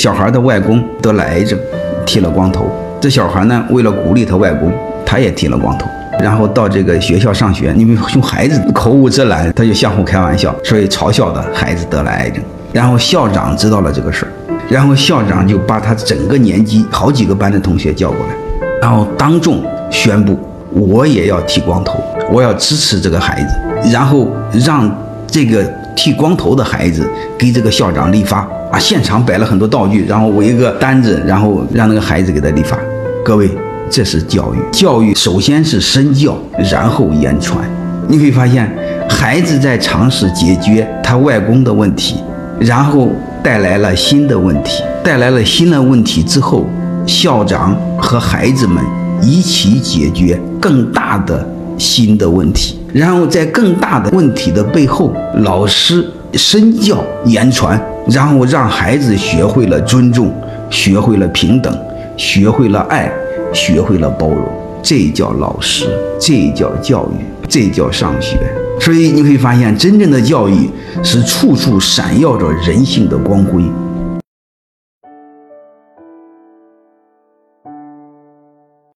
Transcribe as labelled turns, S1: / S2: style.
S1: 小孩的外公得了癌症，剃了光头。这小孩呢，为了鼓励他外公，他也剃了光头。然后到这个学校上学，因为熊孩子口无遮拦，他就相互开玩笑，所以嘲笑的孩子得了癌症。然后校长知道了这个事儿，然后校长就把他整个年级好几个班的同学叫过来，然后当众宣布，我也要剃光头，我要支持这个孩子，然后让这个剃光头的孩子给这个校长理发啊，现场摆了很多道具，然后围一个单子，然后让那个孩子给他理发。各位，这是教育，教育首先是身教，然后言传。你会发现，孩子在尝试解决他外公的问题。然后带来了新的问题，带来了新的问题之后，校长和孩子们一起解决更大的新的问题。然后在更大的问题的背后，老师身教言传，然后让孩子学会了尊重，学会了平等，学会了爱，学会了包容。这叫老师，这叫教育，这叫上学。所以你会发现，真正的教育是处处闪耀着人性的光辉。